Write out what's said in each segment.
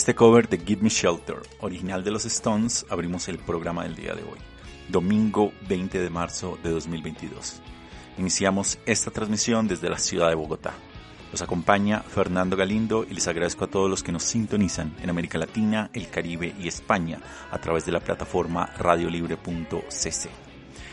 Este cover de Give Me Shelter, original de los Stones, abrimos el programa del día de hoy, domingo 20 de marzo de 2022. Iniciamos esta transmisión desde la ciudad de Bogotá. Los acompaña Fernando Galindo y les agradezco a todos los que nos sintonizan en América Latina, el Caribe y España a través de la plataforma radiolibre.cc.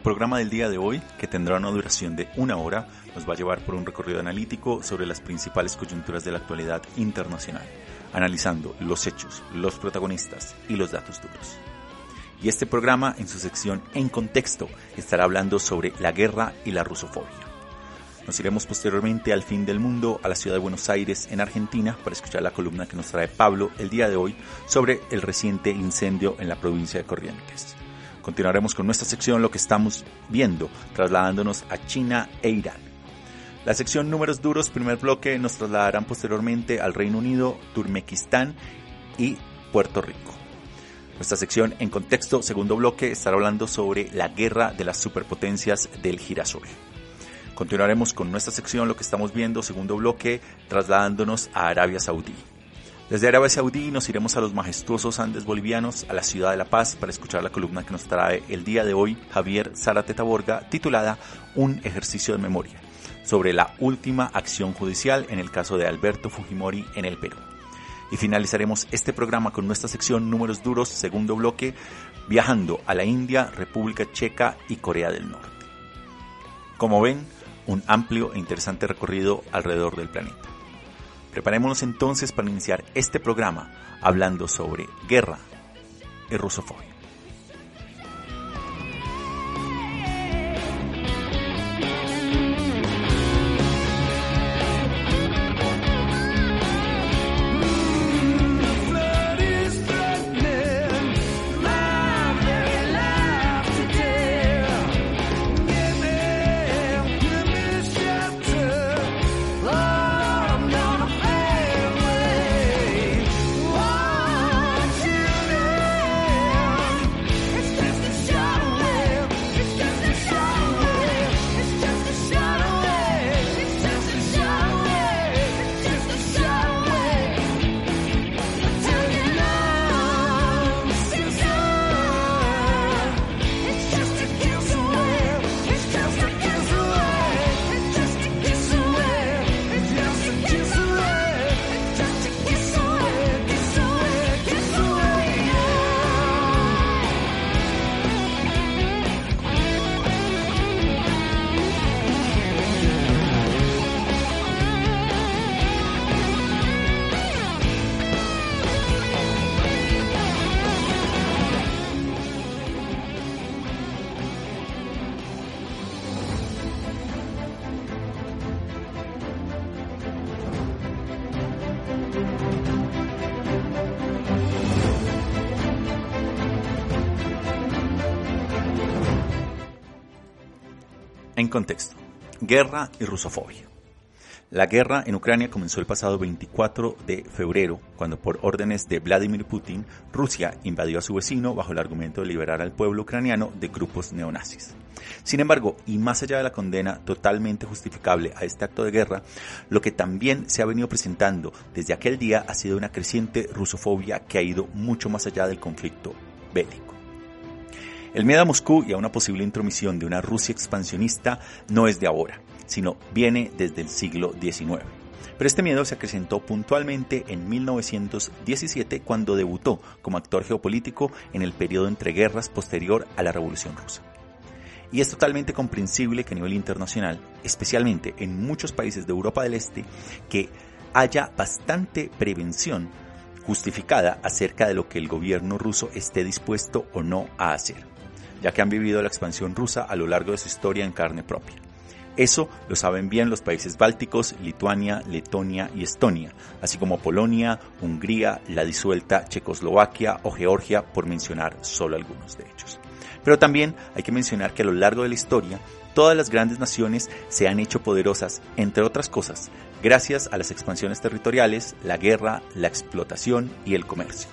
Programa del día de hoy, que tendrá una duración de una hora, nos va a llevar por un recorrido analítico sobre las principales coyunturas de la actualidad internacional, analizando los hechos, los protagonistas y los datos duros. Y este programa, en su sección En Contexto, estará hablando sobre la guerra y la rusofobia. Nos iremos posteriormente al fin del mundo, a la ciudad de Buenos Aires, en Argentina, para escuchar la columna que nos trae Pablo el día de hoy sobre el reciente incendio en la provincia de Corrientes. Continuaremos con nuestra sección Lo que estamos viendo, trasladándonos a China e Irán. La sección Números Duros, primer bloque, nos trasladarán posteriormente al Reino Unido, Turmequistán y Puerto Rico. Nuestra sección En Contexto, segundo bloque, estará hablando sobre la guerra de las superpotencias del girasol. Continuaremos con nuestra sección Lo que estamos viendo, segundo bloque, trasladándonos a Arabia Saudí. Desde Arabia Saudí nos iremos a los majestuosos Andes bolivianos, a la ciudad de La Paz, para escuchar la columna que nos trae el día de hoy Javier Zárate Taborga, titulada Un ejercicio de memoria, sobre la última acción judicial en el caso de Alberto Fujimori en el Perú. Y finalizaremos este programa con nuestra sección Números Duros, segundo bloque, viajando a la India, República Checa y Corea del Norte. Como ven, un amplio e interesante recorrido alrededor del planeta. Preparémonos entonces para iniciar este programa hablando sobre guerra y rusofobia. En contexto, guerra y rusofobia. La guerra en Ucrania comenzó el pasado 24 de febrero, cuando por órdenes de Vladimir Putin, Rusia invadió a su vecino bajo el argumento de liberar al pueblo ucraniano de grupos neonazis. Sin embargo, y más allá de la condena totalmente justificable a este acto de guerra, lo que también se ha venido presentando desde aquel día ha sido una creciente rusofobia que ha ido mucho más allá del conflicto bélico. El miedo a Moscú y a una posible intromisión de una Rusia expansionista no es de ahora sino viene desde el siglo XIX. Pero este miedo se acrecentó puntualmente en 1917 cuando debutó como actor geopolítico en el periodo entre guerras posterior a la Revolución Rusa. Y es totalmente comprensible que a nivel internacional, especialmente en muchos países de Europa del Este, que haya bastante prevención justificada acerca de lo que el gobierno ruso esté dispuesto o no a hacer, ya que han vivido la expansión rusa a lo largo de su historia en carne propia. Eso lo saben bien los países bálticos, Lituania, Letonia y Estonia, así como Polonia, Hungría, la disuelta Checoslovaquia o Georgia, por mencionar solo algunos de ellos. Pero también hay que mencionar que a lo largo de la historia, todas las grandes naciones se han hecho poderosas, entre otras cosas, gracias a las expansiones territoriales, la guerra, la explotación y el comercio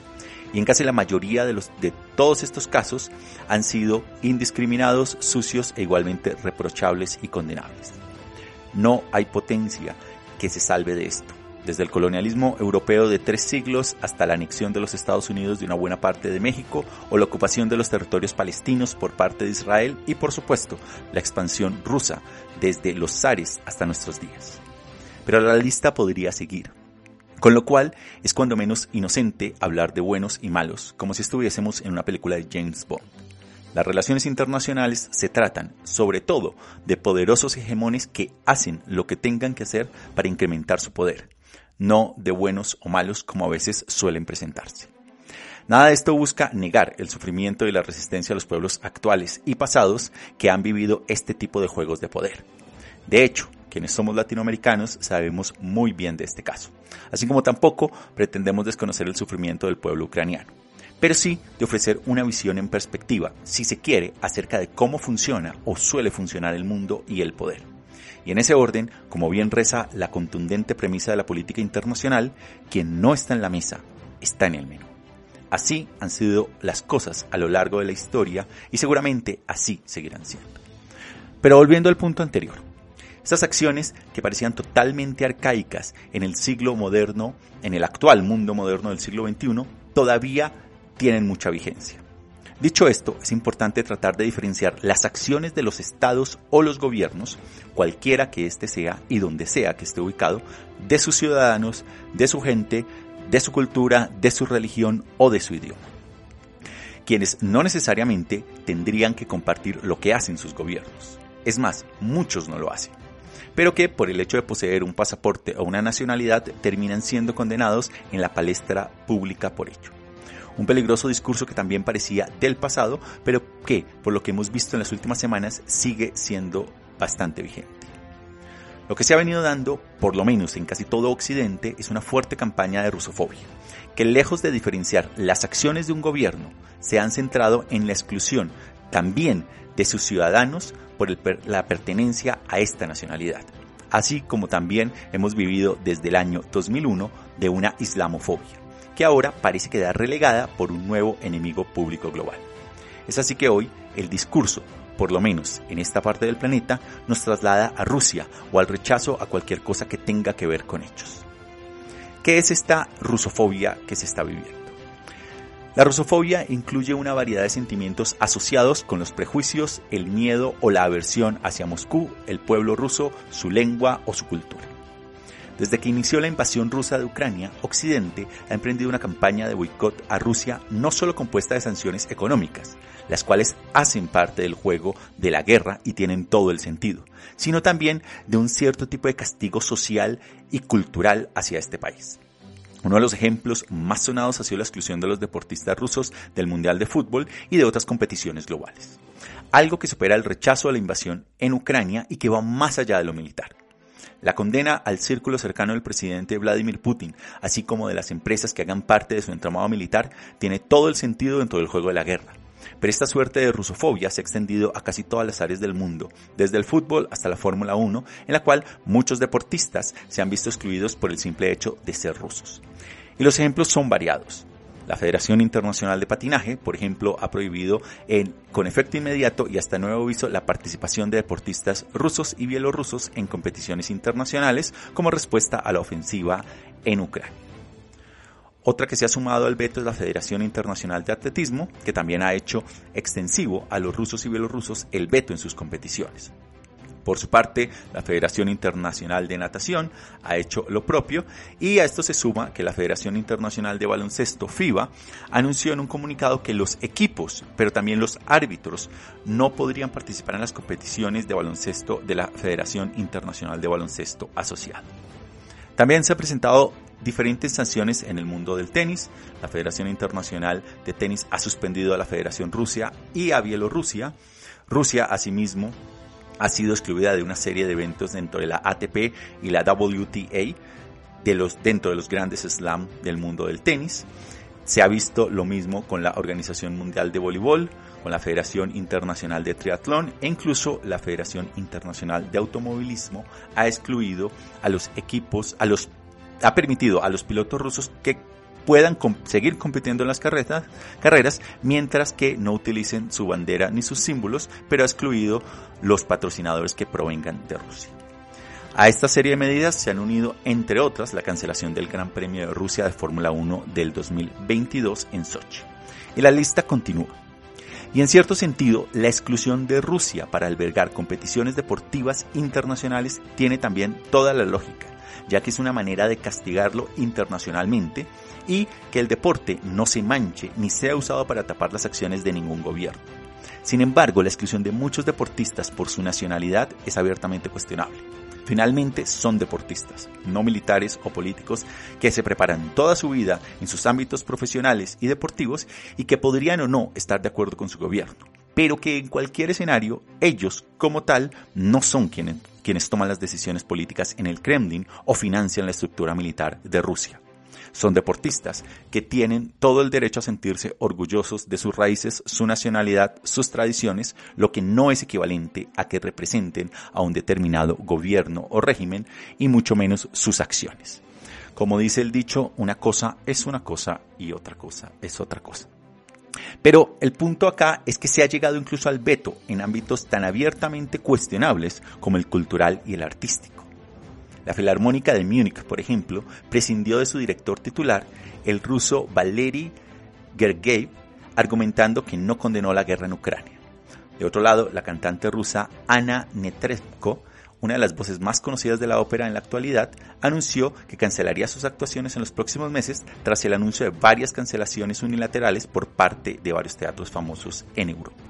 y en casi la mayoría de, los, de todos estos casos han sido indiscriminados, sucios e igualmente reprochables y condenables. No hay potencia que se salve de esto. Desde el colonialismo europeo de tres siglos hasta la anexión de los Estados Unidos de una buena parte de México o la ocupación de los territorios palestinos por parte de Israel y por supuesto la expansión rusa desde los zares hasta nuestros días. Pero la lista podría seguir. Con lo cual es cuando menos inocente hablar de buenos y malos, como si estuviésemos en una película de James Bond. Las relaciones internacionales se tratan, sobre todo, de poderosos hegemones que hacen lo que tengan que hacer para incrementar su poder, no de buenos o malos como a veces suelen presentarse. Nada de esto busca negar el sufrimiento y la resistencia de los pueblos actuales y pasados que han vivido este tipo de juegos de poder. De hecho, quienes somos latinoamericanos sabemos muy bien de este caso, así como tampoco pretendemos desconocer el sufrimiento del pueblo ucraniano, pero sí de ofrecer una visión en perspectiva, si se quiere, acerca de cómo funciona o suele funcionar el mundo y el poder. Y en ese orden, como bien reza la contundente premisa de la política internacional, quien no está en la mesa, está en el menú. Así han sido las cosas a lo largo de la historia y seguramente así seguirán siendo. Pero volviendo al punto anterior, estas acciones que parecían totalmente arcaicas en el siglo moderno, en el actual mundo moderno del siglo XXI, todavía tienen mucha vigencia. Dicho esto, es importante tratar de diferenciar las acciones de los estados o los gobiernos, cualquiera que éste sea y donde sea que esté ubicado, de sus ciudadanos, de su gente, de su cultura, de su religión o de su idioma. Quienes no necesariamente tendrían que compartir lo que hacen sus gobiernos. Es más, muchos no lo hacen pero que por el hecho de poseer un pasaporte o una nacionalidad terminan siendo condenados en la palestra pública por ello. Un peligroso discurso que también parecía del pasado, pero que, por lo que hemos visto en las últimas semanas, sigue siendo bastante vigente. Lo que se ha venido dando, por lo menos en casi todo Occidente, es una fuerte campaña de rusofobia, que lejos de diferenciar las acciones de un gobierno, se han centrado en la exclusión también de sus ciudadanos por la pertenencia a esta nacionalidad, así como también hemos vivido desde el año 2001 de una islamofobia, que ahora parece quedar relegada por un nuevo enemigo público global. Es así que hoy el discurso, por lo menos en esta parte del planeta, nos traslada a Rusia o al rechazo a cualquier cosa que tenga que ver con hechos. ¿Qué es esta rusofobia que se está viviendo? La rusofobia incluye una variedad de sentimientos asociados con los prejuicios, el miedo o la aversión hacia Moscú, el pueblo ruso, su lengua o su cultura. Desde que inició la invasión rusa de Ucrania, Occidente ha emprendido una campaña de boicot a Rusia no solo compuesta de sanciones económicas, las cuales hacen parte del juego de la guerra y tienen todo el sentido, sino también de un cierto tipo de castigo social y cultural hacia este país. Uno de los ejemplos más sonados ha sido la exclusión de los deportistas rusos del Mundial de Fútbol y de otras competiciones globales. Algo que supera el rechazo a la invasión en Ucrania y que va más allá de lo militar. La condena al círculo cercano del presidente Vladimir Putin, así como de las empresas que hagan parte de su entramado militar, tiene todo el sentido dentro del juego de la guerra. Pero esta suerte de rusofobia se ha extendido a casi todas las áreas del mundo, desde el fútbol hasta la Fórmula 1, en la cual muchos deportistas se han visto excluidos por el simple hecho de ser rusos. Y los ejemplos son variados. La Federación Internacional de Patinaje, por ejemplo, ha prohibido con efecto inmediato y hasta nuevo aviso la participación de deportistas rusos y bielorrusos en competiciones internacionales como respuesta a la ofensiva en Ucrania. Otra que se ha sumado al veto es la Federación Internacional de Atletismo, que también ha hecho extensivo a los rusos y bielorrusos el veto en sus competiciones. Por su parte, la Federación Internacional de Natación ha hecho lo propio y a esto se suma que la Federación Internacional de Baloncesto FIBA anunció en un comunicado que los equipos, pero también los árbitros, no podrían participar en las competiciones de baloncesto de la Federación Internacional de Baloncesto Asociado. También se han presentado diferentes sanciones en el mundo del tenis. La Federación Internacional de Tenis ha suspendido a la Federación Rusia y a Bielorrusia. Rusia, asimismo, ha sido excluida de una serie de eventos dentro de la ATP y la WTA de los, dentro de los grandes slam del mundo del tenis. Se ha visto lo mismo con la Organización Mundial de Voleibol, con la Federación Internacional de Triatlón e incluso la Federación Internacional de Automovilismo ha excluido a los equipos, a los ha permitido a los pilotos rusos que puedan seguir compitiendo en las carreras, carreras mientras que no utilicen su bandera ni sus símbolos, pero ha excluido los patrocinadores que provengan de Rusia. A esta serie de medidas se han unido, entre otras, la cancelación del Gran Premio de Rusia de Fórmula 1 del 2022 en Sochi. Y la lista continúa. Y en cierto sentido, la exclusión de Rusia para albergar competiciones deportivas internacionales tiene también toda la lógica, ya que es una manera de castigarlo internacionalmente y que el deporte no se manche ni sea usado para tapar las acciones de ningún gobierno. Sin embargo, la exclusión de muchos deportistas por su nacionalidad es abiertamente cuestionable. Finalmente son deportistas, no militares o políticos que se preparan toda su vida en sus ámbitos profesionales y deportivos y que podrían o no estar de acuerdo con su gobierno, pero que en cualquier escenario ellos como tal no son quienes, quienes toman las decisiones políticas en el Kremlin o financian la estructura militar de Rusia. Son deportistas que tienen todo el derecho a sentirse orgullosos de sus raíces, su nacionalidad, sus tradiciones, lo que no es equivalente a que representen a un determinado gobierno o régimen y mucho menos sus acciones. Como dice el dicho, una cosa es una cosa y otra cosa es otra cosa. Pero el punto acá es que se ha llegado incluso al veto en ámbitos tan abiertamente cuestionables como el cultural y el artístico. La Filarmónica de Múnich, por ejemplo, prescindió de su director titular, el ruso Valery Gergiev, argumentando que no condenó la guerra en Ucrania. De otro lado, la cantante rusa Anna Netrebko, una de las voces más conocidas de la ópera en la actualidad, anunció que cancelaría sus actuaciones en los próximos meses tras el anuncio de varias cancelaciones unilaterales por parte de varios teatros famosos en Europa.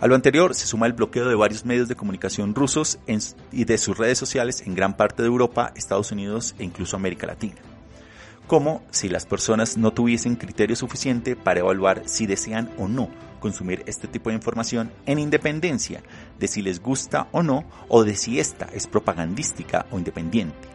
A lo anterior se suma el bloqueo de varios medios de comunicación rusos y de sus redes sociales en gran parte de Europa, Estados Unidos e incluso América Latina. Como si las personas no tuviesen criterio suficiente para evaluar si desean o no consumir este tipo de información en independencia de si les gusta o no o de si esta es propagandística o independiente.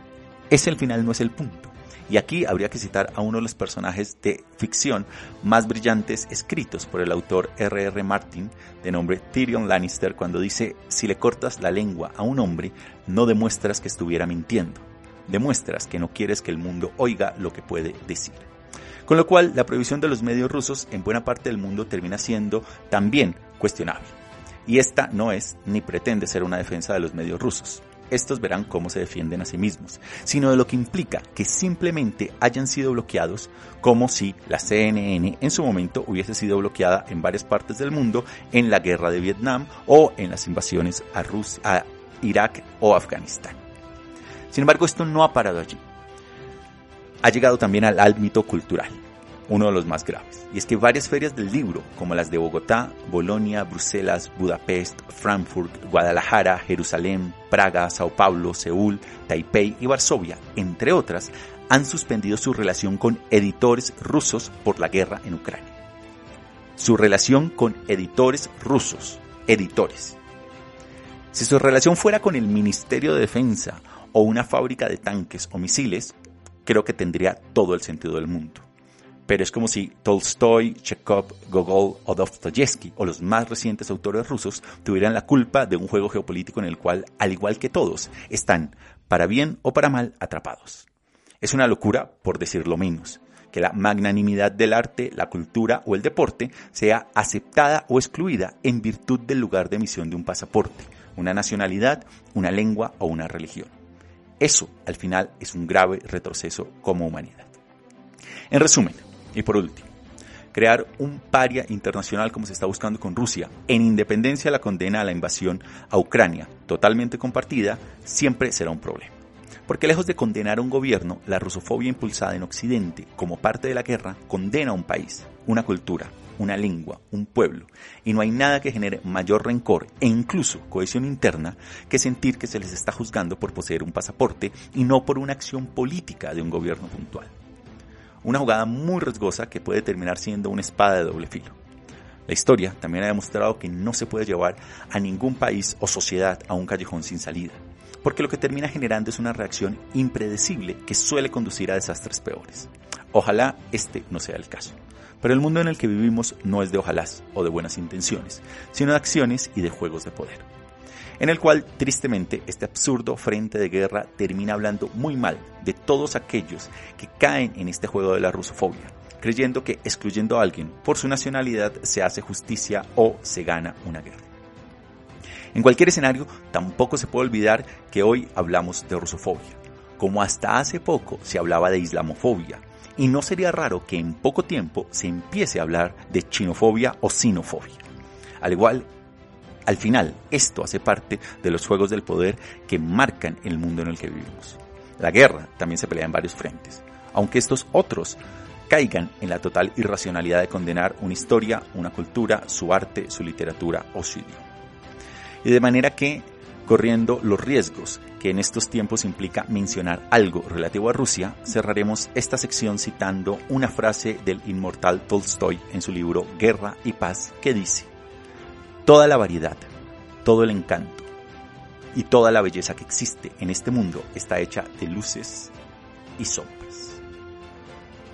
Ese al final no es el punto. Y aquí habría que citar a uno de los personajes de ficción más brillantes escritos por el autor R.R. R. Martin, de nombre Tyrion Lannister, cuando dice, si le cortas la lengua a un hombre, no demuestras que estuviera mintiendo, demuestras que no quieres que el mundo oiga lo que puede decir. Con lo cual, la prohibición de los medios rusos en buena parte del mundo termina siendo también cuestionable. Y esta no es ni pretende ser una defensa de los medios rusos estos verán cómo se defienden a sí mismos, sino de lo que implica que simplemente hayan sido bloqueados como si la CNN en su momento hubiese sido bloqueada en varias partes del mundo en la guerra de Vietnam o en las invasiones a, Irak o Afganistán. Sin embargo, esto no ha parado allí. Ha llegado también al ámbito cultural uno de los más graves. Y es que varias ferias del libro, como las de Bogotá, Bolonia, Bruselas, Budapest, Frankfurt, Guadalajara, Jerusalén, Praga, Sao Paulo, Seúl, Taipei y Varsovia, entre otras, han suspendido su relación con editores rusos por la guerra en Ucrania. Su relación con editores rusos, editores. Si su relación fuera con el Ministerio de Defensa o una fábrica de tanques o misiles, creo que tendría todo el sentido del mundo pero es como si Tolstoy, Chekhov, Gogol o Dostoyevsky o los más recientes autores rusos tuvieran la culpa de un juego geopolítico en el cual, al igual que todos, están, para bien o para mal, atrapados. Es una locura, por decirlo menos, que la magnanimidad del arte, la cultura o el deporte sea aceptada o excluida en virtud del lugar de emisión de un pasaporte, una nacionalidad, una lengua o una religión. Eso, al final, es un grave retroceso como humanidad. En resumen, y por último, crear un paria internacional como se está buscando con Rusia, en independencia de la condena a la invasión a Ucrania, totalmente compartida, siempre será un problema. Porque lejos de condenar a un gobierno, la rusofobia impulsada en Occidente como parte de la guerra condena a un país, una cultura, una lengua, un pueblo, y no hay nada que genere mayor rencor e incluso cohesión interna que sentir que se les está juzgando por poseer un pasaporte y no por una acción política de un gobierno puntual. Una jugada muy riesgosa que puede terminar siendo una espada de doble filo. La historia también ha demostrado que no se puede llevar a ningún país o sociedad a un callejón sin salida, porque lo que termina generando es una reacción impredecible que suele conducir a desastres peores. Ojalá este no sea el caso. Pero el mundo en el que vivimos no es de ojalás o de buenas intenciones, sino de acciones y de juegos de poder en el cual tristemente este absurdo frente de guerra termina hablando muy mal de todos aquellos que caen en este juego de la rusofobia, creyendo que excluyendo a alguien por su nacionalidad se hace justicia o se gana una guerra. En cualquier escenario, tampoco se puede olvidar que hoy hablamos de rusofobia, como hasta hace poco se hablaba de islamofobia, y no sería raro que en poco tiempo se empiece a hablar de chinofobia o sinofobia. Al igual al final, esto hace parte de los juegos del poder que marcan el mundo en el que vivimos. La guerra también se pelea en varios frentes, aunque estos otros caigan en la total irracionalidad de condenar una historia, una cultura, su arte, su literatura o su idioma. Y de manera que, corriendo los riesgos que en estos tiempos implica mencionar algo relativo a Rusia, cerraremos esta sección citando una frase del inmortal Tolstoy en su libro Guerra y Paz que dice, Toda la variedad, todo el encanto y toda la belleza que existe en este mundo está hecha de luces y sombras.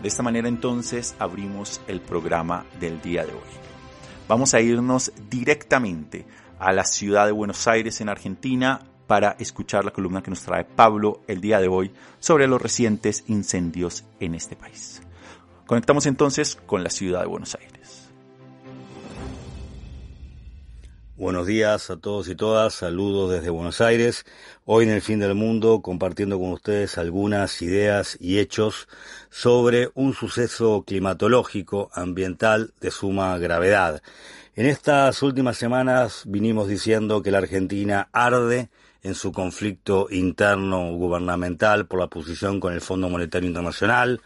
De esta manera entonces abrimos el programa del día de hoy. Vamos a irnos directamente a la ciudad de Buenos Aires en Argentina para escuchar la columna que nos trae Pablo el día de hoy sobre los recientes incendios en este país. Conectamos entonces con la ciudad de Buenos Aires. Buenos días a todos y todas, saludos desde Buenos Aires, hoy en el fin del mundo compartiendo con ustedes algunas ideas y hechos sobre un suceso climatológico ambiental de suma gravedad. En estas últimas semanas vinimos diciendo que la Argentina arde en su conflicto interno gubernamental por la posición con el Fondo Monetario Internacional,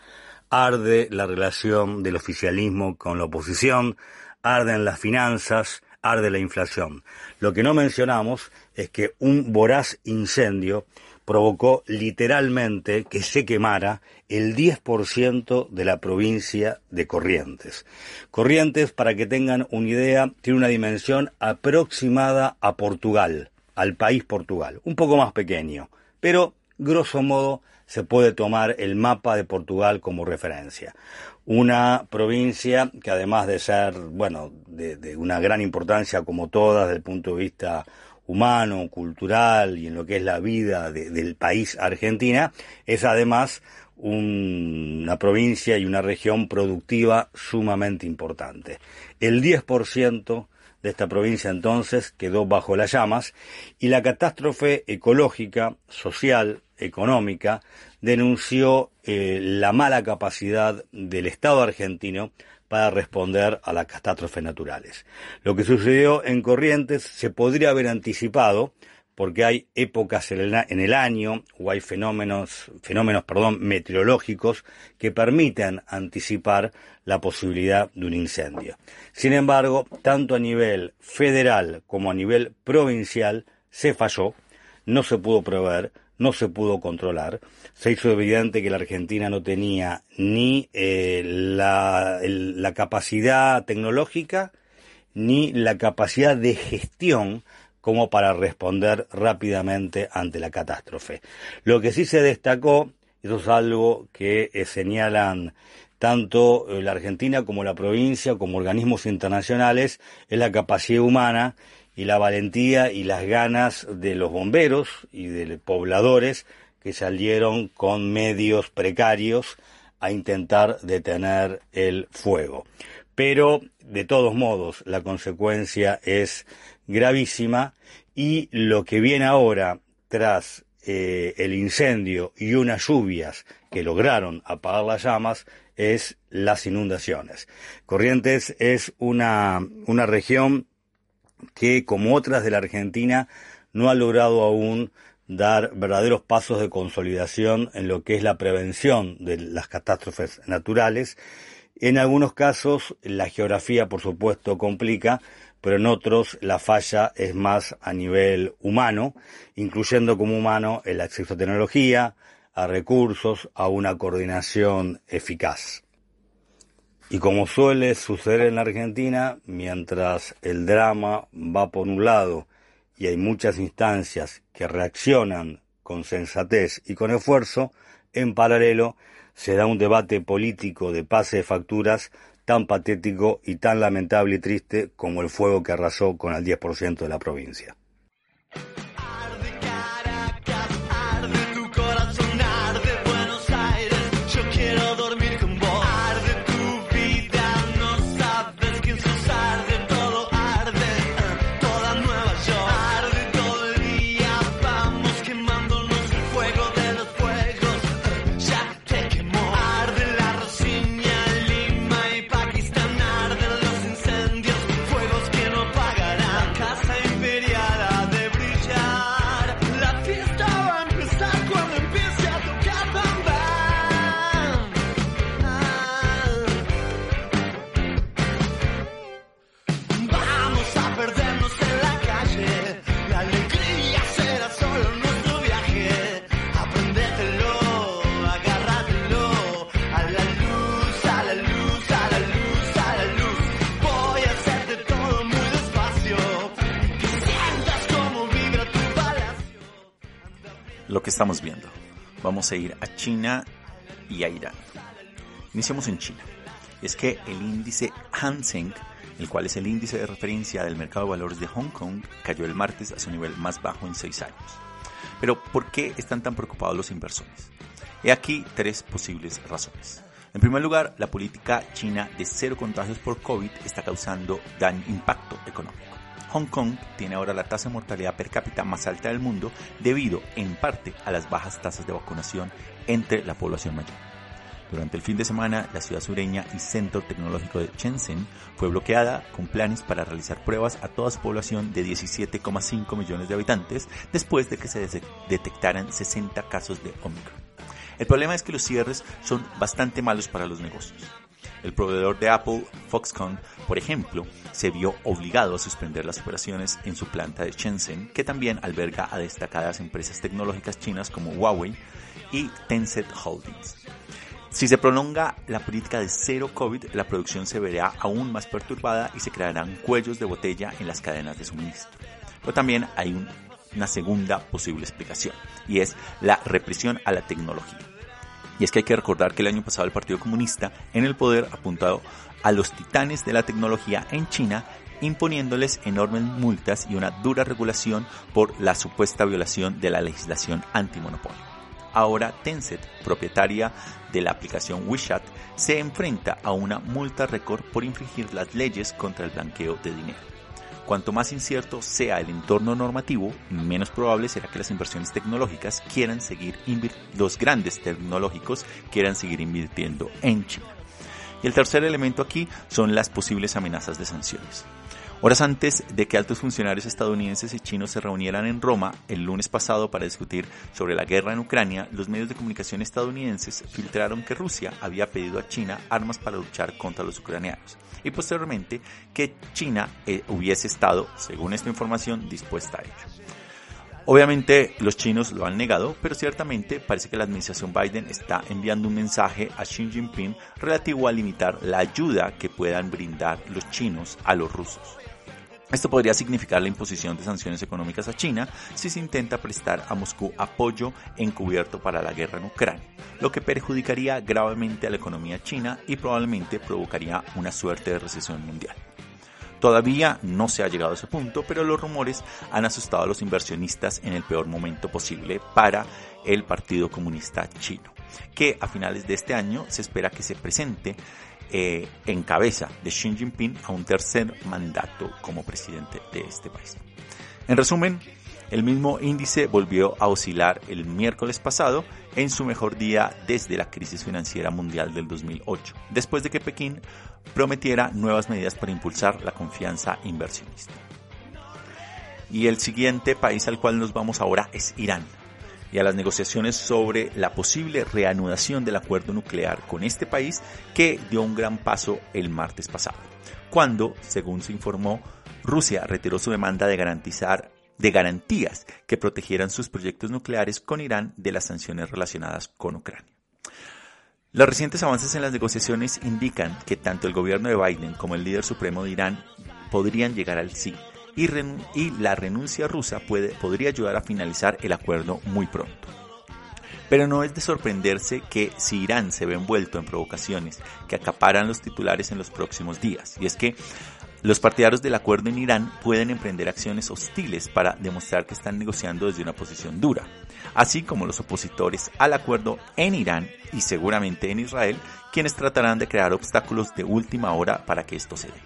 arde la relación del oficialismo con la oposición, arden las finanzas, arde la inflación. Lo que no mencionamos es que un voraz incendio provocó literalmente que se quemara el 10% de la provincia de Corrientes. Corrientes, para que tengan una idea, tiene una dimensión aproximada a Portugal, al país Portugal, un poco más pequeño, pero grosso modo se puede tomar el mapa de Portugal como referencia una provincia que además de ser, bueno, de, una gran importancia como todas desde el punto de vista humano, cultural y en lo que es la vida del país Argentina, es además una provincia y una región productiva sumamente importante. El 10% de esta provincia entonces quedó bajo las llamas y la catástrofe ecológica, social, económica denunció eh, la mala capacidad del Estado argentino para responder a las catástrofes naturales. Lo que sucedió en Corrientes se podría haber anticipado porque hay épocas en el, año o hay fenómenos, fenómenos perdón, meteorológicos que permiten anticipar la posibilidad de un incendio. Sin embargo, tanto a nivel federal como a nivel provincial se falló, no se pudo prever, no se pudo controlar. Se hizo evidente que la Argentina no tenía ni eh, la, la capacidad tecnológica ni la capacidad de gestión como para responder rápidamente ante la catástrofe. Lo que sí se destacó, eso es algo que eh, señalan tanto eh, la Argentina como la provincia, como organismos internacionales, es la capacidad humana y la valentía y las ganas de los bomberos y de pobladores que salieron con medios precarios a intentar detener el fuego. Pero, de todos modos, la consecuencia es gravísima y lo que viene ahora tras eh, el incendio y unas lluvias que lograron apagar las llamas es las inundaciones. Corrientes es una, una región que, como otras de la Argentina, no ha logrado aún dar verdaderos pasos de consolidación en lo que es la prevención de las catástrofes naturales. En algunos casos la geografía, por supuesto, complica, pero en otros la falla es más a nivel humano, incluyendo como humano el acceso a tecnología, a recursos, a una coordinación eficaz. Y como suele suceder en la Argentina, mientras el drama va por un lado y hay muchas instancias que reaccionan con sensatez y con esfuerzo, en paralelo se da un debate político de pase de facturas tan patético y tan lamentable y triste como el fuego que arrasó con el 10% de la provincia. Estamos viendo. Vamos a ir a China y a Irán. Iniciamos en China. Es que el índice Hang el cual es el índice de referencia del mercado de valores de Hong Kong, cayó el martes a su nivel más bajo en seis años. Pero, ¿por qué están tan preocupados los inversores? He aquí tres posibles razones. En primer lugar, la política china de cero contagios por COVID está causando daño, impacto económico. Hong Kong tiene ahora la tasa de mortalidad per cápita más alta del mundo debido en parte a las bajas tasas de vacunación entre la población mayor. Durante el fin de semana, la ciudad sureña y centro tecnológico de Shenzhen fue bloqueada con planes para realizar pruebas a toda su población de 17,5 millones de habitantes después de que se detectaran 60 casos de Omicron. El problema es que los cierres son bastante malos para los negocios. El proveedor de Apple, Foxconn, por ejemplo, se vio obligado a suspender las operaciones en su planta de Shenzhen, que también alberga a destacadas empresas tecnológicas chinas como Huawei y Tencent Holdings. Si se prolonga la política de cero COVID, la producción se verá aún más perturbada y se crearán cuellos de botella en las cadenas de suministro. Pero también hay una segunda posible explicación, y es la represión a la tecnología. Y es que hay que recordar que el año pasado el Partido Comunista en el poder apuntado a los titanes de la tecnología en China imponiéndoles enormes multas y una dura regulación por la supuesta violación de la legislación antimonopolio. Ahora Tencent, propietaria de la aplicación WeChat, se enfrenta a una multa récord por infringir las leyes contra el blanqueo de dinero. Cuanto más incierto sea el entorno normativo, menos probable será que las inversiones tecnológicas quieran seguir los grandes tecnológicos quieran seguir invirtiendo en China. Y el tercer elemento aquí son las posibles amenazas de sanciones. Horas antes de que altos funcionarios estadounidenses y chinos se reunieran en Roma el lunes pasado para discutir sobre la guerra en Ucrania, los medios de comunicación estadounidenses filtraron que Rusia había pedido a China armas para luchar contra los ucranianos y posteriormente que China eh, hubiese estado, según esta información, dispuesta a ello. Obviamente los chinos lo han negado, pero ciertamente parece que la administración Biden está enviando un mensaje a Xi Jinping relativo a limitar la ayuda que puedan brindar los chinos a los rusos. Esto podría significar la imposición de sanciones económicas a China si se intenta prestar a Moscú apoyo encubierto para la guerra en Ucrania, lo que perjudicaría gravemente a la economía china y probablemente provocaría una suerte de recesión mundial. Todavía no se ha llegado a ese punto, pero los rumores han asustado a los inversionistas en el peor momento posible para el Partido Comunista Chino, que a finales de este año se espera que se presente eh, en cabeza de Xi Jinping a un tercer mandato como presidente de este país. En resumen, el mismo índice volvió a oscilar el miércoles pasado en su mejor día desde la crisis financiera mundial del 2008, después de que Pekín prometiera nuevas medidas para impulsar la confianza inversionista. Y el siguiente país al cual nos vamos ahora es Irán, y a las negociaciones sobre la posible reanudación del acuerdo nuclear con este país que dio un gran paso el martes pasado, cuando, según se informó, Rusia retiró su demanda de garantizar de garantías que protegieran sus proyectos nucleares con Irán de las sanciones relacionadas con Ucrania. Los recientes avances en las negociaciones indican que tanto el gobierno de Biden como el líder supremo de Irán podrían llegar al sí, y, la renuncia rusa puede, podría ayudar a finalizar el acuerdo muy pronto. Pero no es de sorprenderse que si Irán se ve envuelto en provocaciones que acaparan los titulares en los próximos días, y es que los partidarios del acuerdo en Irán pueden emprender acciones hostiles para demostrar que están negociando desde una posición dura, así como los opositores al acuerdo en Irán y seguramente en Israel, quienes tratarán de crear obstáculos de última hora para que esto se dé.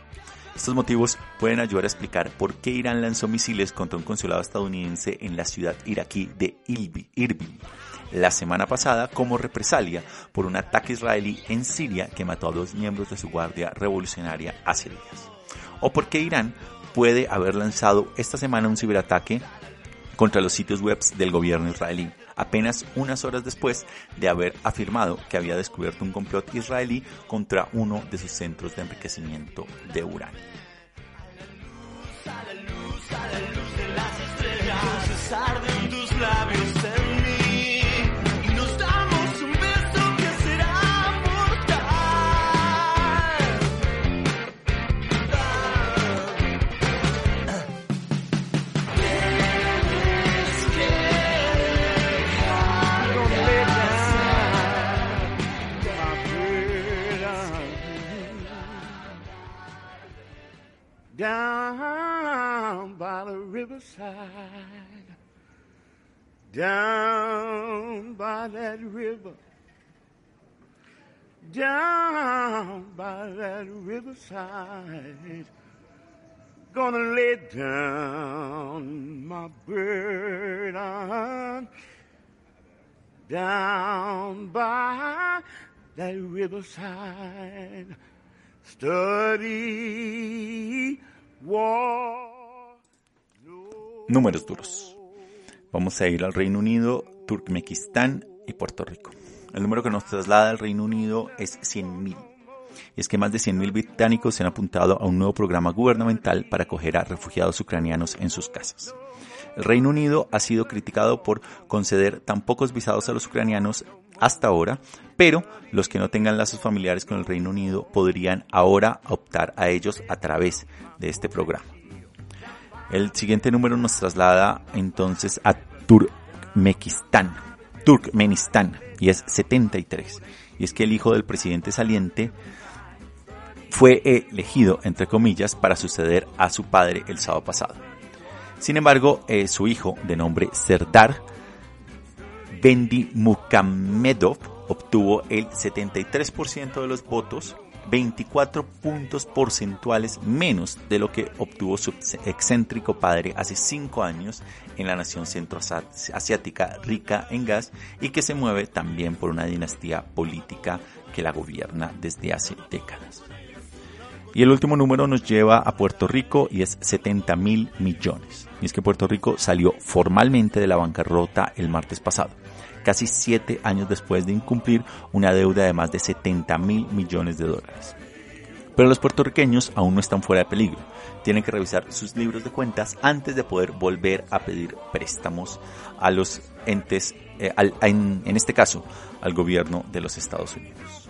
Estos motivos pueden ayudar a explicar por qué Irán lanzó misiles contra un consulado estadounidense en la ciudad iraquí de Irbil la semana pasada como represalia por un ataque israelí en Siria que mató a dos miembros de su guardia revolucionaria hace días. O por qué Irán puede haber lanzado esta semana un ciberataque contra los sitios web del gobierno israelí, apenas unas horas después de haber afirmado que había descubierto un complot israelí contra uno de sus centros de enriquecimiento de uranio. down down by that river, down by that riverside. Gonna lay down my burden down by that riverside. Study war. Números duros. Vamos a ir al Reino Unido, Turkmenistán y Puerto Rico. El número que nos traslada al Reino Unido es 100.000. Y es que más de 100.000 británicos se han apuntado a un nuevo programa gubernamental para acoger a refugiados ucranianos en sus casas. El Reino Unido ha sido criticado por conceder tan pocos visados a los ucranianos hasta ahora, pero los que no tengan lazos familiares con el Reino Unido podrían ahora optar a ellos a través de este programa. El siguiente número nos traslada entonces a Turkmenistán, Turkmenistán, y es 73. Y es que el hijo del presidente saliente fue elegido, entre comillas, para suceder a su padre el sábado pasado. Sin embargo, eh, su hijo, de nombre Serdar Bendi Mukamedov, obtuvo el 73% de los votos 24 puntos porcentuales menos de lo que obtuvo su excéntrico padre hace 5 años en la nación centroasiática rica en gas y que se mueve también por una dinastía política que la gobierna desde hace décadas. Y el último número nos lleva a Puerto Rico y es 70 mil millones. Y es que Puerto Rico salió formalmente de la bancarrota el martes pasado casi siete años después de incumplir una deuda de más de 70 mil millones de dólares. Pero los puertorriqueños aún no están fuera de peligro. Tienen que revisar sus libros de cuentas antes de poder volver a pedir préstamos a los entes, eh, en, este caso, al gobierno de los Estados Unidos.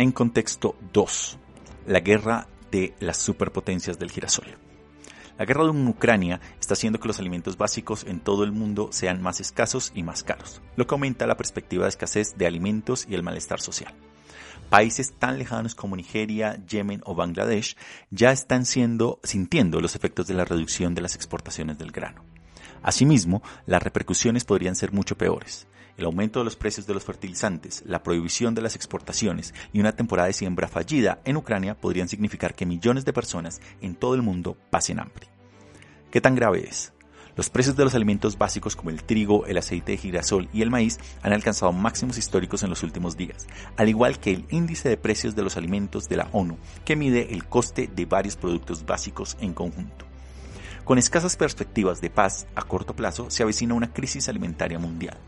En contexto 2. La guerra de las superpotencias del girasol. La guerra en Ucrania está haciendo que los alimentos básicos en todo el mundo sean más escasos y más caros, lo que aumenta la perspectiva de escasez de alimentos y el malestar social. Países tan lejanos como Nigeria, Yemen o Bangladesh ya están sintiendo los efectos de la reducción de las exportaciones del grano. Asimismo, las repercusiones podrían ser mucho peores el aumento de los precios de los fertilizantes, la prohibición de las exportaciones y una temporada de siembra fallida en Ucrania podrían significar que millones de personas en todo el mundo pasen hambre. ¿Qué tan grave es? Los precios de los alimentos básicos como el trigo, el aceite de girasol y el maíz han alcanzado máximos históricos en los últimos días, al igual que el índice de precios de los alimentos de la ONU, que mide el coste de varios productos básicos en conjunto. Con escasas perspectivas de paz a corto plazo, se avecina una crisis alimentaria mundial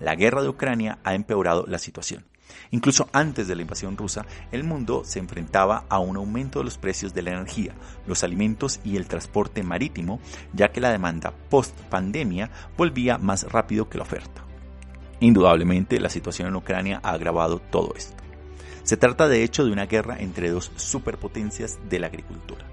la guerra de Ucrania ha empeorado la situación. Incluso antes de la invasión rusa, el mundo se enfrentaba a un aumento de los precios de la energía, los alimentos y el transporte marítimo, ya que la demanda post-pandemia volvía más rápido que la oferta. Indudablemente, la situación en Ucrania ha agravado todo esto. Se trata de hecho de una guerra entre dos superpotencias de la agricultura.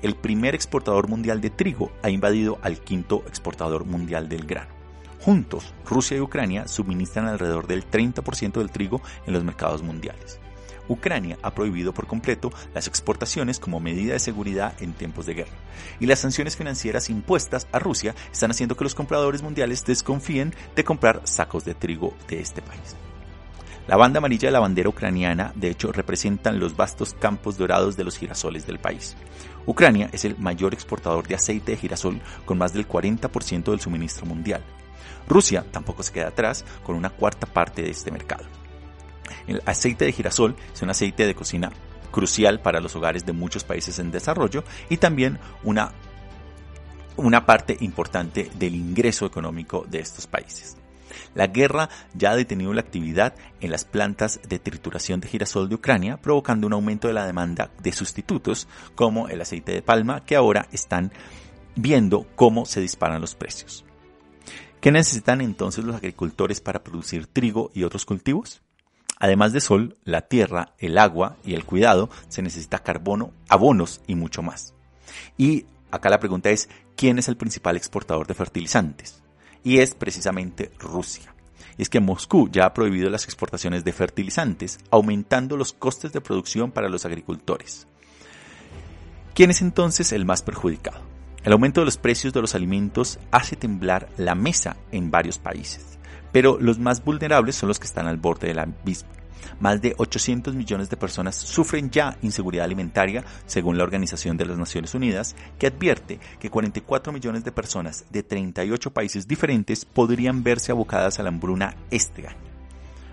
El primer exportador mundial de trigo ha invadido al quinto exportador mundial del grano. Juntos, Rusia y Ucrania suministran alrededor del 30% del trigo en los mercados mundiales. Ucrania ha prohibido por completo las exportaciones como medida de seguridad en tiempos de guerra, y las sanciones financieras impuestas a Rusia están haciendo que los compradores mundiales desconfíen de comprar sacos de trigo de este país. La banda amarilla de la bandera ucraniana, de hecho, representan los vastos campos dorados de los girasoles del país. Ucrania es el mayor exportador de aceite de girasol con más del 40% del suministro mundial. Rusia tampoco se queda atrás con una cuarta parte de este mercado. El aceite de girasol es un aceite de cocina crucial para los hogares de muchos países en desarrollo y también una, una parte importante del ingreso económico de estos países. La guerra ya ha detenido la actividad en las plantas de trituración de girasol de Ucrania, provocando un aumento de la demanda de sustitutos como el aceite de palma, que ahora están viendo cómo se disparan los precios. ¿Qué necesitan entonces los agricultores para producir trigo y otros cultivos? Además de sol, la tierra, el agua y el cuidado, se necesita carbono, abonos y mucho más. Y acá la pregunta es, ¿quién es el principal exportador de fertilizantes? Y es precisamente Rusia. Y es que Moscú ya ha prohibido las exportaciones de fertilizantes, aumentando los costes de producción para los agricultores. ¿Quién es entonces el más perjudicado? El aumento de los precios de los alimentos hace temblar la mesa en varios países, pero los más vulnerables son los que están al borde del abismo. Más de 800 millones de personas sufren ya inseguridad alimentaria, según la Organización de las Naciones Unidas, que advierte que 44 millones de personas de 38 países diferentes podrían verse abocadas a la hambruna este año.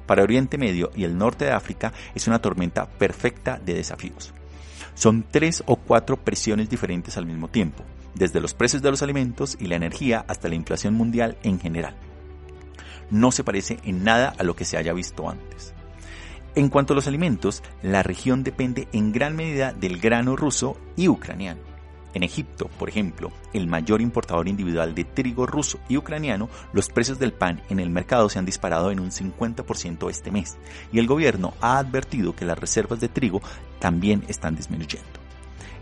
Para Oriente Medio y el norte de África es una tormenta perfecta de desafíos. Son tres o cuatro presiones diferentes al mismo tiempo, desde los precios de los alimentos y la energía hasta la inflación mundial en general. No se parece en nada a lo que se haya visto antes. En cuanto a los alimentos, la región depende en gran medida del grano ruso y ucraniano. En Egipto, por ejemplo, el mayor importador individual de trigo ruso y ucraniano, los precios del pan en el mercado se han disparado en un 50% este mes, y el gobierno ha advertido que las reservas de trigo también están disminuyendo.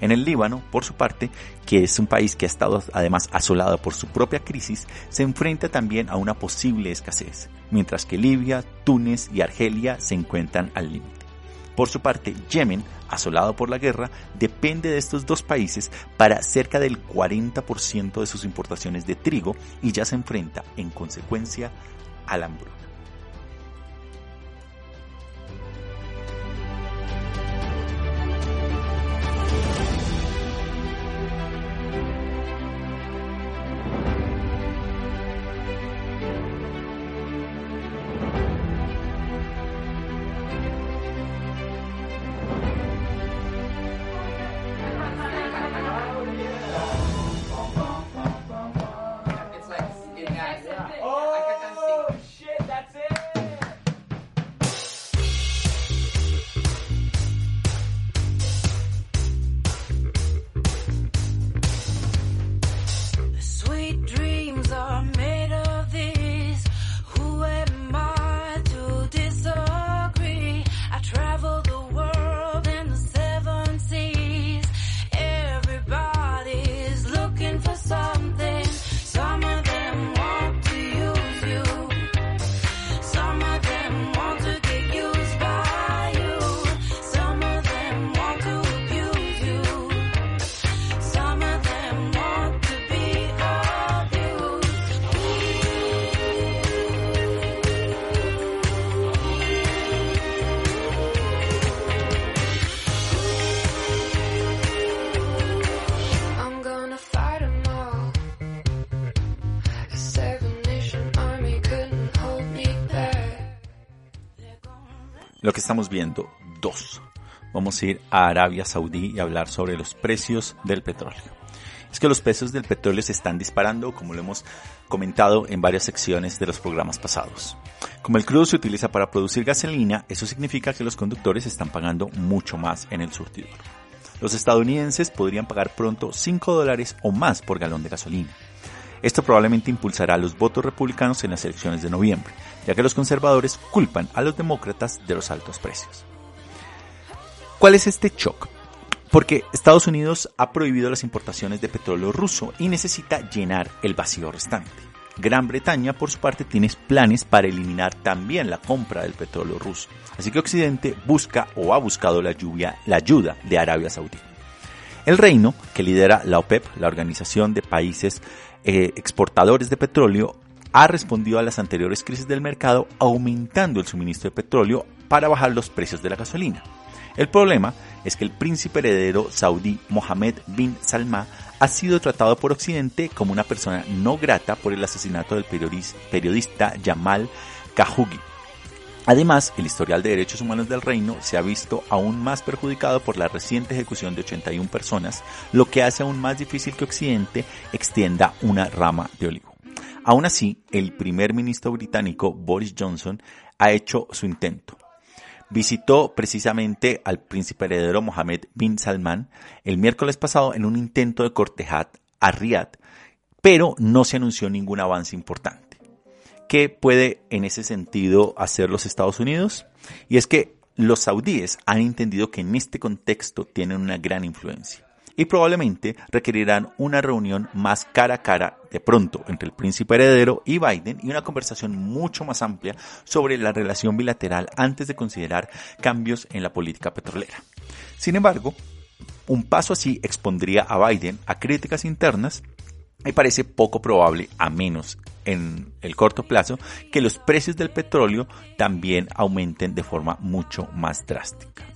En el Líbano, por su parte, que es un país que ha estado además asolado por su propia crisis, se enfrenta también a una posible escasez, mientras que Libia, Túnez y Argelia se encuentran al límite. Por su parte, Yemen, asolado por la guerra, depende de estos dos países para cerca del 40% de sus importaciones de trigo y ya se enfrenta, en consecuencia, al hambruna. Estamos viendo, dos. Vamos a ir a Arabia Saudí y hablar sobre los precios del petróleo. Es que los precios del petróleo se están disparando, como lo hemos comentado en varias secciones de los programas pasados. Como el crudo se utiliza para producir gasolina, eso significa que los conductores están pagando mucho más en el surtidor. Los estadounidenses podrían pagar pronto 5 dólares o más por galón de gasolina. Esto probablemente impulsará los votos republicanos en las elecciones de noviembre, ya que los conservadores culpan a los demócratas de los altos precios. ¿Cuál es este shock? Porque Estados Unidos ha prohibido las importaciones de petróleo ruso y necesita llenar el vacío restante. Gran Bretaña, por su parte, tiene planes para eliminar también la compra del petróleo ruso. Así que Occidente busca o ha buscado la, lluvia, la ayuda de Arabia Saudí. El reino, que lidera la OPEP, la Organización de Países eh, exportadores de petróleo ha respondido a las anteriores crisis del mercado aumentando el suministro de petróleo para bajar los precios de la gasolina. El problema es que el príncipe heredero saudí Mohammed bin Salman ha sido tratado por Occidente como una persona no grata por el asesinato del periodista Jamal Khashoggi, Además, el historial de derechos humanos del reino se ha visto aún más perjudicado por la reciente ejecución de 81 personas, lo que hace aún más difícil que Occidente extienda una rama de olivo. Aún así, el primer ministro británico Boris Johnson ha hecho su intento. Visitó precisamente al príncipe heredero Mohammed bin Salman el miércoles pasado en un intento de cortejar a Riyadh, pero no se anunció ningún avance importante. ¿Qué puede en ese sentido hacer los Estados Unidos? Y es que los saudíes han entendido que en este contexto tienen una gran influencia y probablemente requerirán una reunión más cara a cara de pronto entre el príncipe heredero y Biden y una conversación mucho más amplia sobre la relación bilateral antes de considerar cambios en la política petrolera. Sin embargo, un paso así expondría a Biden a críticas internas me parece poco probable, a menos en el corto plazo, que los precios del petróleo también aumenten de forma mucho más drástica.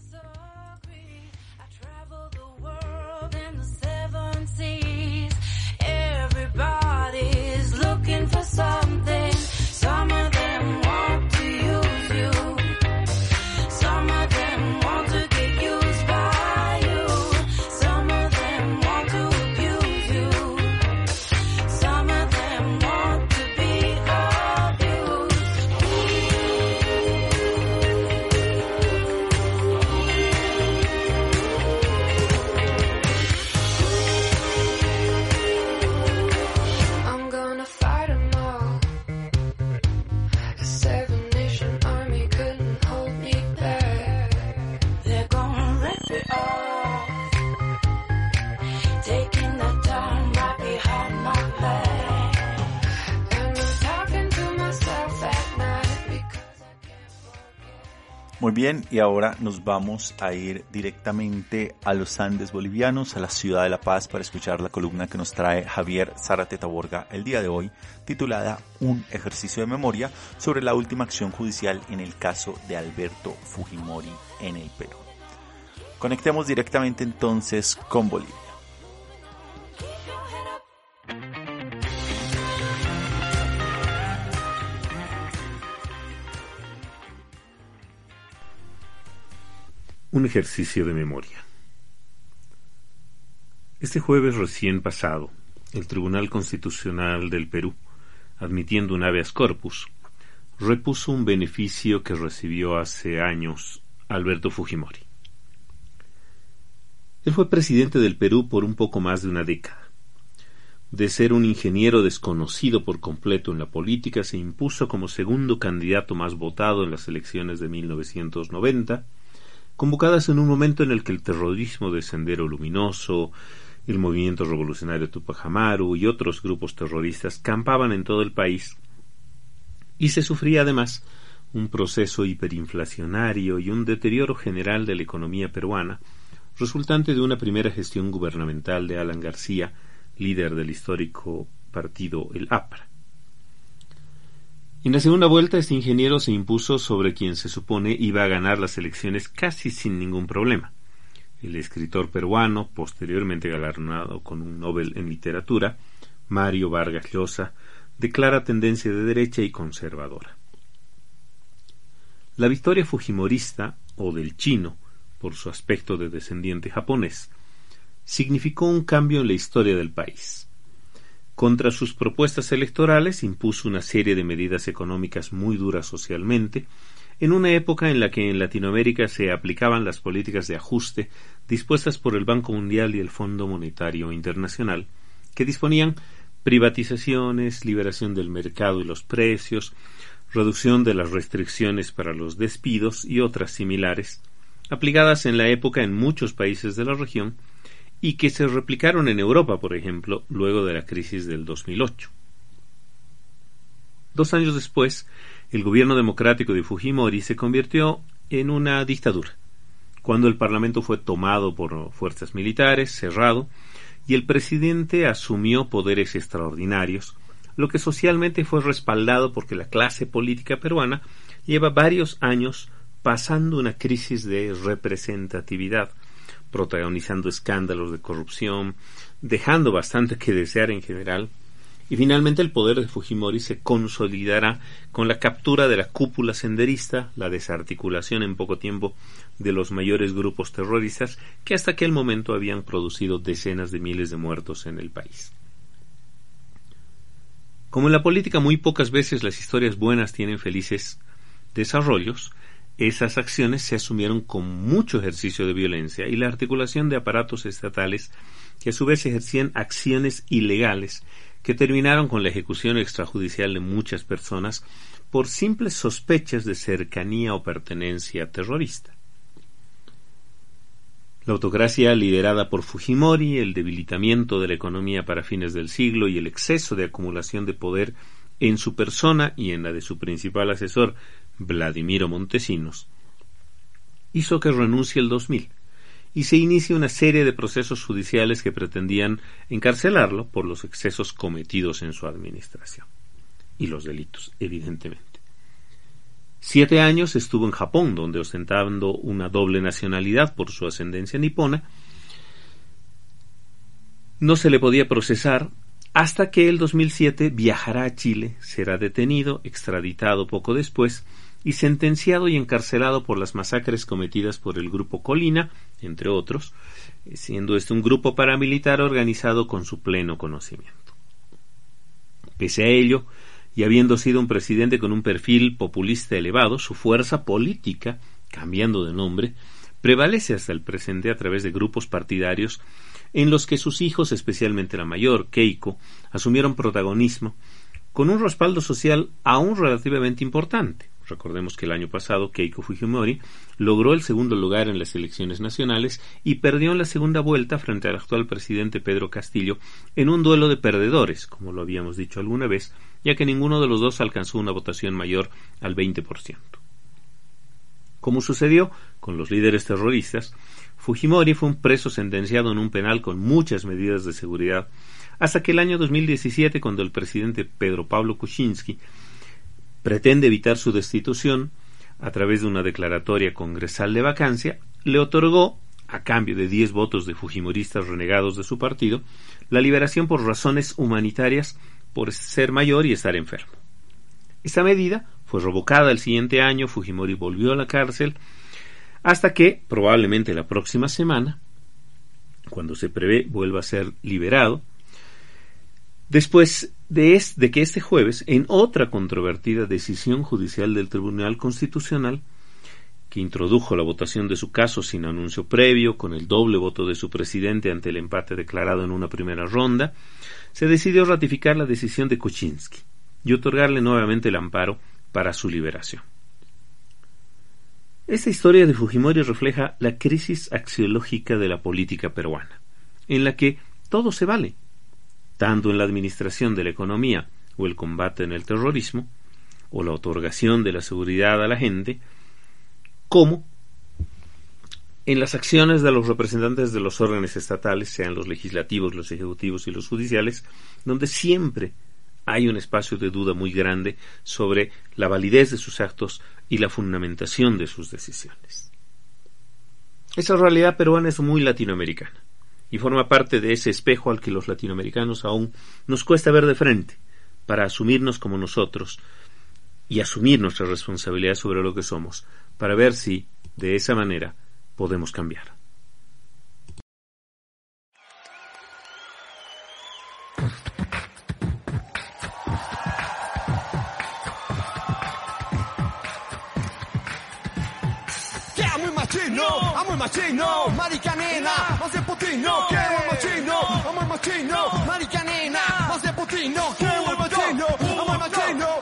Bien, y ahora nos vamos a ir directamente a los Andes bolivianos, a la ciudad de La Paz, para escuchar la columna que nos trae Javier Zárate Taborga el día de hoy, titulada Un ejercicio de memoria sobre la última acción judicial en el caso de Alberto Fujimori en el Perú. Conectemos directamente entonces con Bolivia. Un ejercicio de memoria. Este jueves recién pasado, el Tribunal Constitucional del Perú, admitiendo un habeas corpus, repuso un beneficio que recibió hace años Alberto Fujimori. Él fue presidente del Perú por un poco más de una década. De ser un ingeniero desconocido por completo en la política, se impuso como segundo candidato más votado en las elecciones de 1990 convocadas en un momento en el que el terrorismo de Sendero Luminoso, el movimiento revolucionario Tupac Amaru y otros grupos terroristas campaban en todo el país y se sufría además un proceso hiperinflacionario y un deterioro general de la economía peruana, resultante de una primera gestión gubernamental de Alan García, líder del histórico partido el APRA. En la segunda vuelta, este ingeniero se impuso sobre quien se supone iba a ganar las elecciones casi sin ningún problema. El escritor peruano, posteriormente galardonado con un Nobel en literatura, Mario Vargas Llosa, declara tendencia de derecha y conservadora. La victoria fujimorista, o del chino, por su aspecto de descendiente japonés, significó un cambio en la historia del país. Contra sus propuestas electorales impuso una serie de medidas económicas muy duras socialmente, en una época en la que en Latinoamérica se aplicaban las políticas de ajuste dispuestas por el Banco Mundial y el Fondo Monetario Internacional, que disponían privatizaciones, liberación del mercado y los precios, reducción de las restricciones para los despidos y otras similares, aplicadas en la época en muchos países de la región y que se replicaron en Europa, por ejemplo, luego de la crisis del 2008. Dos años después, el gobierno democrático de Fujimori se convirtió en una dictadura, cuando el Parlamento fue tomado por fuerzas militares, cerrado, y el presidente asumió poderes extraordinarios, lo que socialmente fue respaldado porque la clase política peruana lleva varios años pasando una crisis de representatividad, protagonizando escándalos de corrupción, dejando bastante que desear en general, y finalmente el poder de Fujimori se consolidará con la captura de la cúpula senderista, la desarticulación en poco tiempo de los mayores grupos terroristas que hasta aquel momento habían producido decenas de miles de muertos en el país. Como en la política muy pocas veces las historias buenas tienen felices desarrollos, esas acciones se asumieron con mucho ejercicio de violencia y la articulación de aparatos estatales que a su vez ejercían acciones ilegales que terminaron con la ejecución extrajudicial de muchas personas por simples sospechas de cercanía o pertenencia terrorista. La autocracia liderada por Fujimori, el debilitamiento de la economía para fines del siglo y el exceso de acumulación de poder en su persona y en la de su principal asesor, Vladimiro Montesinos, hizo que renuncie el 2000 y se inicia una serie de procesos judiciales que pretendían encarcelarlo por los excesos cometidos en su administración y los delitos, evidentemente. Siete años estuvo en Japón, donde ostentando una doble nacionalidad por su ascendencia nipona, no se le podía procesar hasta que el 2007 viajará a Chile, será detenido, extraditado poco después y sentenciado y encarcelado por las masacres cometidas por el grupo Colina, entre otros, siendo este un grupo paramilitar organizado con su pleno conocimiento. Pese a ello, y habiendo sido un presidente con un perfil populista elevado, su fuerza política, cambiando de nombre, prevalece hasta el presente a través de grupos partidarios en los que sus hijos, especialmente la mayor, Keiko, asumieron protagonismo, con un respaldo social aún relativamente importante. Recordemos que el año pasado Keiko Fujimori logró el segundo lugar en las elecciones nacionales y perdió en la segunda vuelta frente al actual presidente Pedro Castillo en un duelo de perdedores, como lo habíamos dicho alguna vez, ya que ninguno de los dos alcanzó una votación mayor al 20%. Como sucedió con los líderes terroristas, Fujimori fue un preso sentenciado en un penal con muchas medidas de seguridad hasta que el año 2017, cuando el presidente Pedro Pablo Kuczynski pretende evitar su destitución a través de una declaratoria congresal de vacancia, le otorgó, a cambio de diez votos de fujimoristas renegados de su partido, la liberación por razones humanitarias por ser mayor y estar enfermo. Esta medida fue revocada el siguiente año, Fujimori volvió a la cárcel, hasta que, probablemente la próxima semana, cuando se prevé vuelva a ser liberado, después de, que este jueves, en otra controvertida decisión judicial del Tribunal Constitucional, que introdujo la votación de su caso sin anuncio previo, con el doble voto de su presidente ante el empate declarado en una primera ronda, se decidió ratificar la decisión de Kuczynski y otorgarle nuevamente el amparo para su liberación. Esta historia de Fujimori refleja la crisis axiológica de la política peruana, en la que todo se vale, tanto en la administración de la economía o el combate en el terrorismo, o la otorgación de la seguridad a la gente, como en las acciones de los representantes de los órganos estatales, sean los legislativos, los ejecutivos y los judiciales, donde siempre hay un espacio de duda muy grande sobre la validez de sus actos y la fundamentación de sus decisiones. Esa realidad peruana es muy latinoamericana y forma parte de ese espejo al que los latinoamericanos aún nos cuesta ver de frente para asumirnos como nosotros, y asumir nuestra responsabilidad sobre lo que somos, para ver si, de esa manera, podemos cambiar. Macchino, amo il macchino, maricanena, ma sei putino, che amo il macchino, amo il macchino, maricanena, ma sei putino, che amo il macchino, amo il macchino,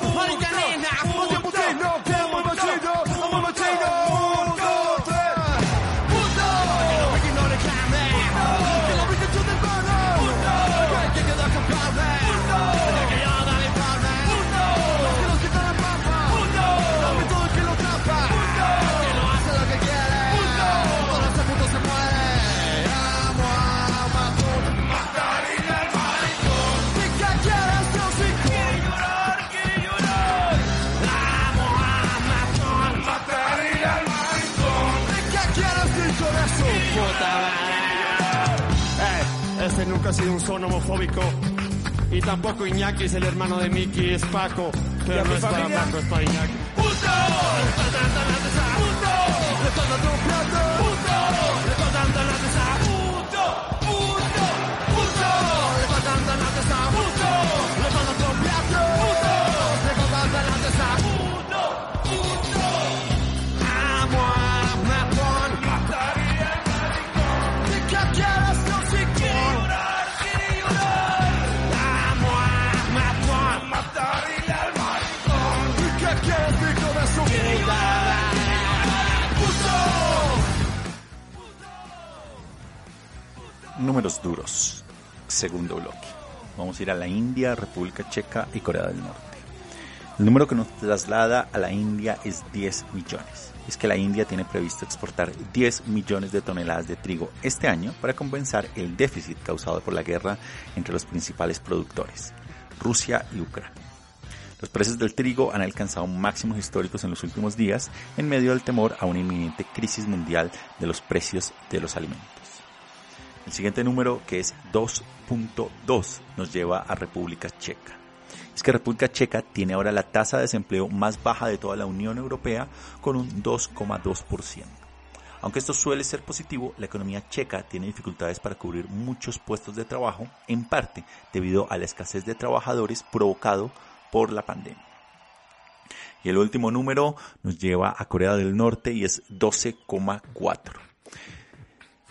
nunca ha sido un son homofóbico. Y tampoco Iñaki es el hermano de Mickey, es Paco. Pero no está Paco, está Iñaki. ¡Puto! ¡Le estás dando la Números duros. Segundo bloque. Vamos a ir a la India, República Checa y Corea del Norte. El número que nos traslada a la India es 10 millones. Es que la India tiene previsto exportar 10 millones de toneladas de trigo este año para compensar el déficit causado por la guerra entre los principales productores, Rusia y Ucrania. Los precios del trigo han alcanzado máximos históricos en los últimos días en medio del temor a una inminente crisis mundial de los precios de los alimentos. El siguiente número, que es 2.2, nos lleva a República Checa. Es que República Checa tiene ahora la tasa de desempleo más baja de toda la Unión Europea con un 2,2%. Aunque esto suele ser positivo, la economía checa tiene dificultades para cubrir muchos puestos de trabajo, en parte debido a la escasez de trabajadores provocado por la pandemia. Y el último número nos lleva a Corea del Norte y es 12,4.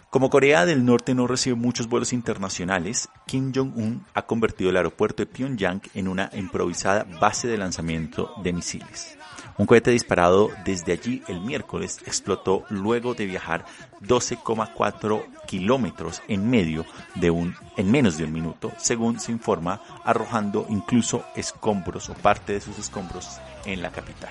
Como Corea del Norte no recibe muchos vuelos internacionales, Kim Jong-un ha convertido el aeropuerto de Pyongyang en una improvisada base de lanzamiento de misiles. Un cohete disparado desde allí el miércoles explotó luego de viajar 12,4 kilómetros en medio de un, en menos de un minuto, según se informa, arrojando incluso escombros o parte de sus escombros en la capital.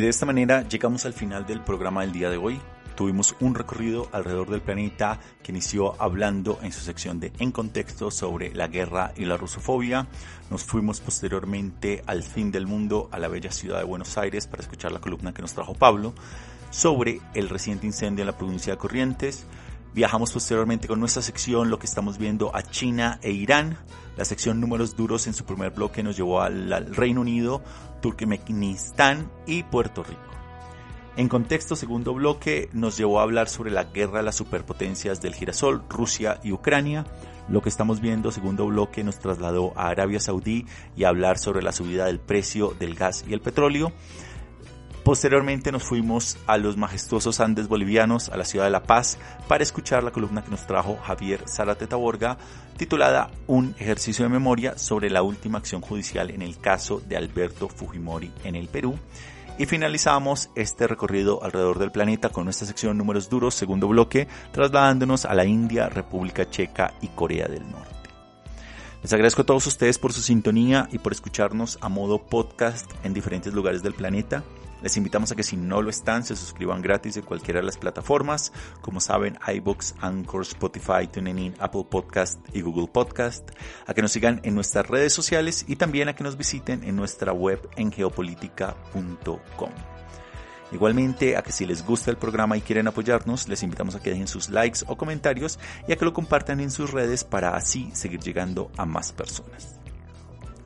Y de esta manera llegamos al final del programa del día de hoy. Tuvimos un recorrido alrededor del planeta que inició hablando en su sección de En Contexto sobre la guerra y la rusofobia. Nos fuimos posteriormente al fin del mundo, a la bella ciudad de Buenos Aires, para escuchar la columna que nos trajo Pablo sobre el reciente incendio en la provincia de Corrientes. Viajamos posteriormente con nuestra sección, lo que estamos viendo a China e Irán. La sección números duros en su primer bloque nos llevó al, Reino Unido, Turkmenistán y Puerto Rico. En contexto, segundo bloque nos llevó a hablar sobre la guerra de las superpotencias del girasol, Rusia y Ucrania. Lo que estamos viendo, segundo bloque, nos trasladó a Arabia Saudí y a hablar sobre la subida del precio del gas y el petróleo. Posteriormente nos fuimos a los majestuosos Andes bolivianos, a la ciudad de La Paz, para escuchar la columna que nos trajo Javier Zárate Taborga, titulada Un ejercicio de memoria sobre la última acción judicial en el caso de Alberto Fujimori en el Perú. Y finalizamos este recorrido alrededor del planeta con nuestra sección Números Duros, segundo bloque, trasladándonos a la India, República Checa y Corea del Norte. Les agradezco a todos ustedes por su sintonía y por escucharnos a modo podcast en diferentes lugares del planeta. Les invitamos a que si no lo están, se suscriban gratis de cualquiera de las plataformas. Como saben, iBox, Anchor, Spotify, TuneIn, Apple Podcast y Google Podcast. A que nos sigan en nuestras redes sociales y también a que nos visiten en nuestra web en geopolítica.com. Igualmente, a que si les gusta el programa y quieren apoyarnos, les invitamos a que dejen sus likes o comentarios y a que lo compartan en sus redes para así seguir llegando a más personas.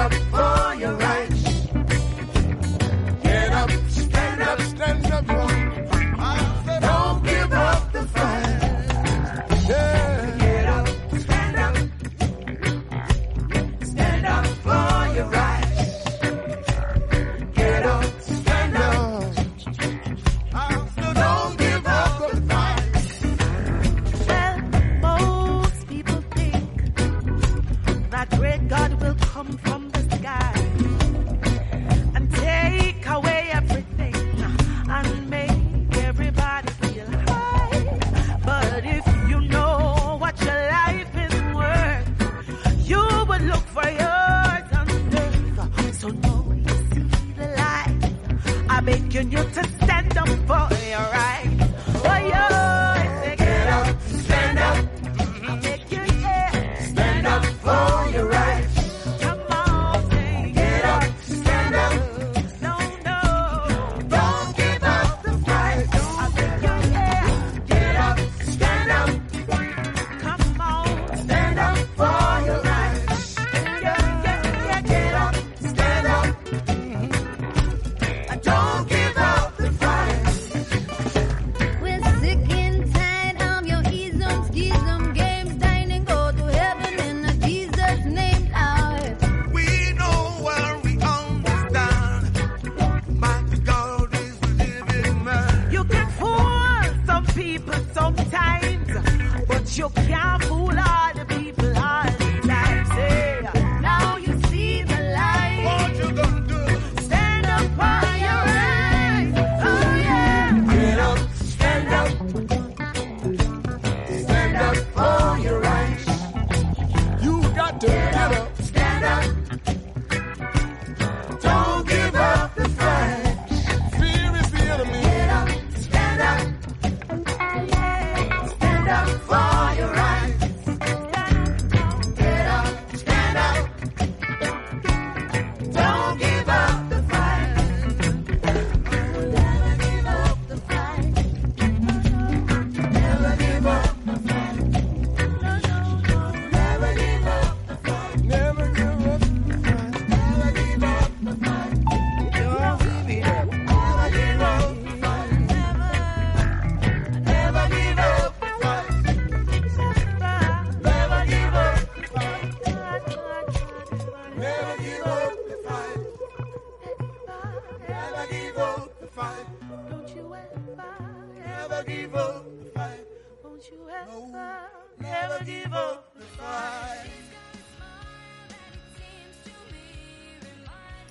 up. for